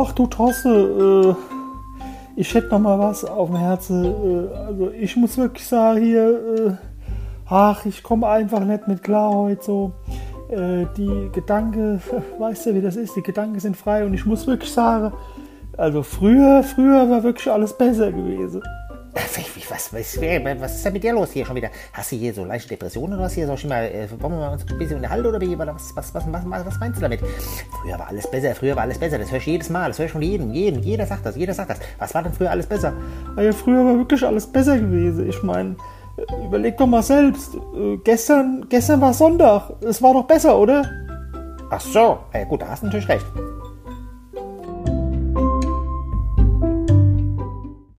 Ach du Tosse, äh, ich hätte noch mal was auf dem Herzen. Äh, also ich muss wirklich sagen hier, äh, ach, ich komme einfach nicht mit klar heute so. Äh, die Gedanken, weißt du, wie das ist? Die Gedanken sind frei und ich muss wirklich sagen, also früher, früher war wirklich alles besser gewesen. Was, was, was ist denn mit dir los hier schon wieder? Hast du hier so leichte Depressionen oder was hier? Soll ich mal, äh, wollen wir mal uns ein bisschen unterhalten oder wie? Was, was, was, was, was meinst du damit? Früher war alles besser, früher war alles besser. Das höre ich jedes Mal, das höre ich von jedem, jedem. Jeder sagt das, jeder sagt das. Was war denn früher alles besser? Ja, früher war wirklich alles besser gewesen. Ich meine, äh, überleg doch mal selbst. Äh, gestern, gestern war Sonntag. Es war doch besser, oder? Ach so, ja, gut, da hast du natürlich recht.